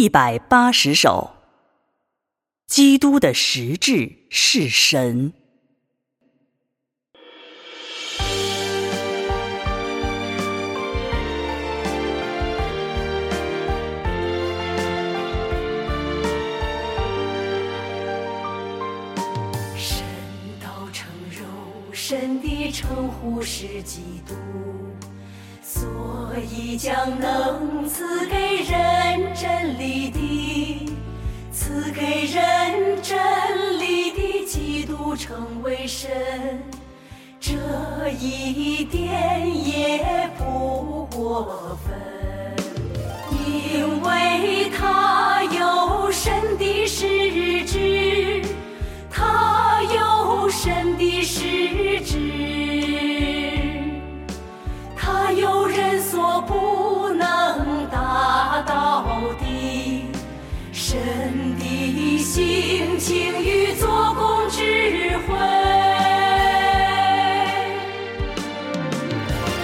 一百八十首。基督的实质是神。神道成肉身的称呼是基督，所以将能赐给人真理的基督成为神，这一点也不过分，因为他有神神的性情与做工智慧，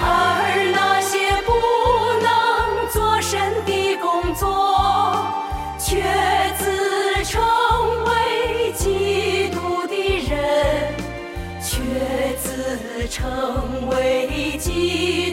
而那些不能做神的工作，却自称为基督的人，却自称为基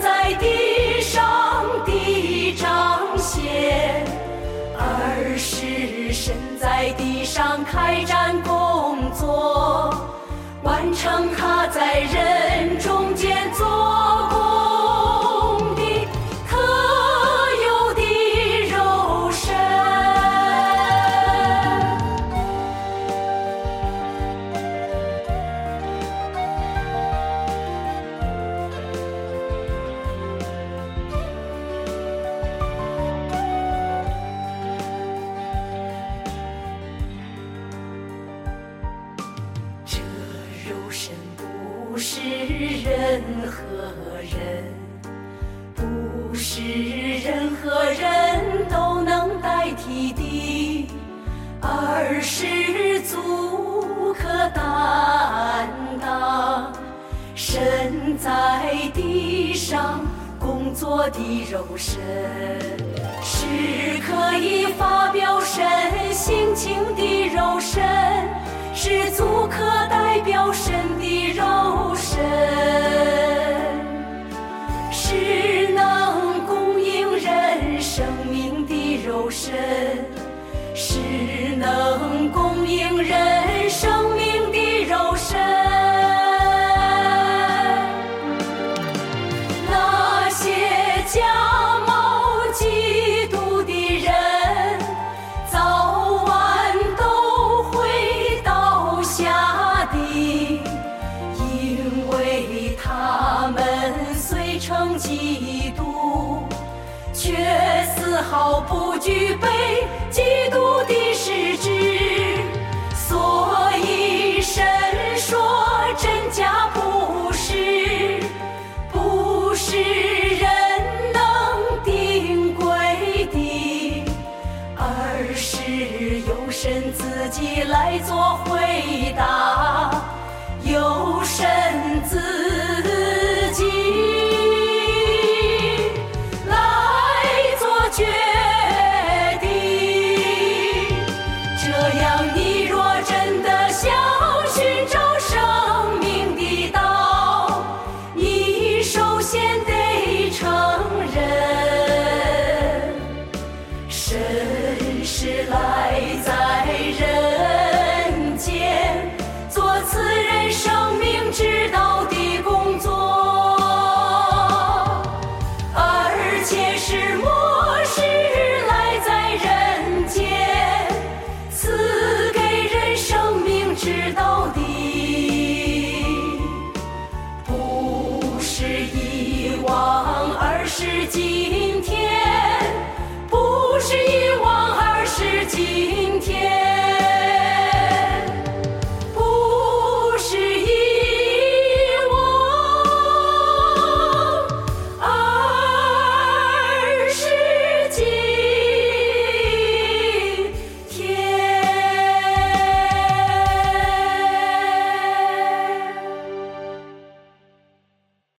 在地上的彰显。而是神在地上开展工作，完成他在人中任何人，不是任何人都能代替的，而是足可担当身在地上工作的肉身，是可以发表神性情的肉身。虽称基督，却丝毫不具备基督的实质。所以神说真假不是，不是人能定规的，而是由神自己来做回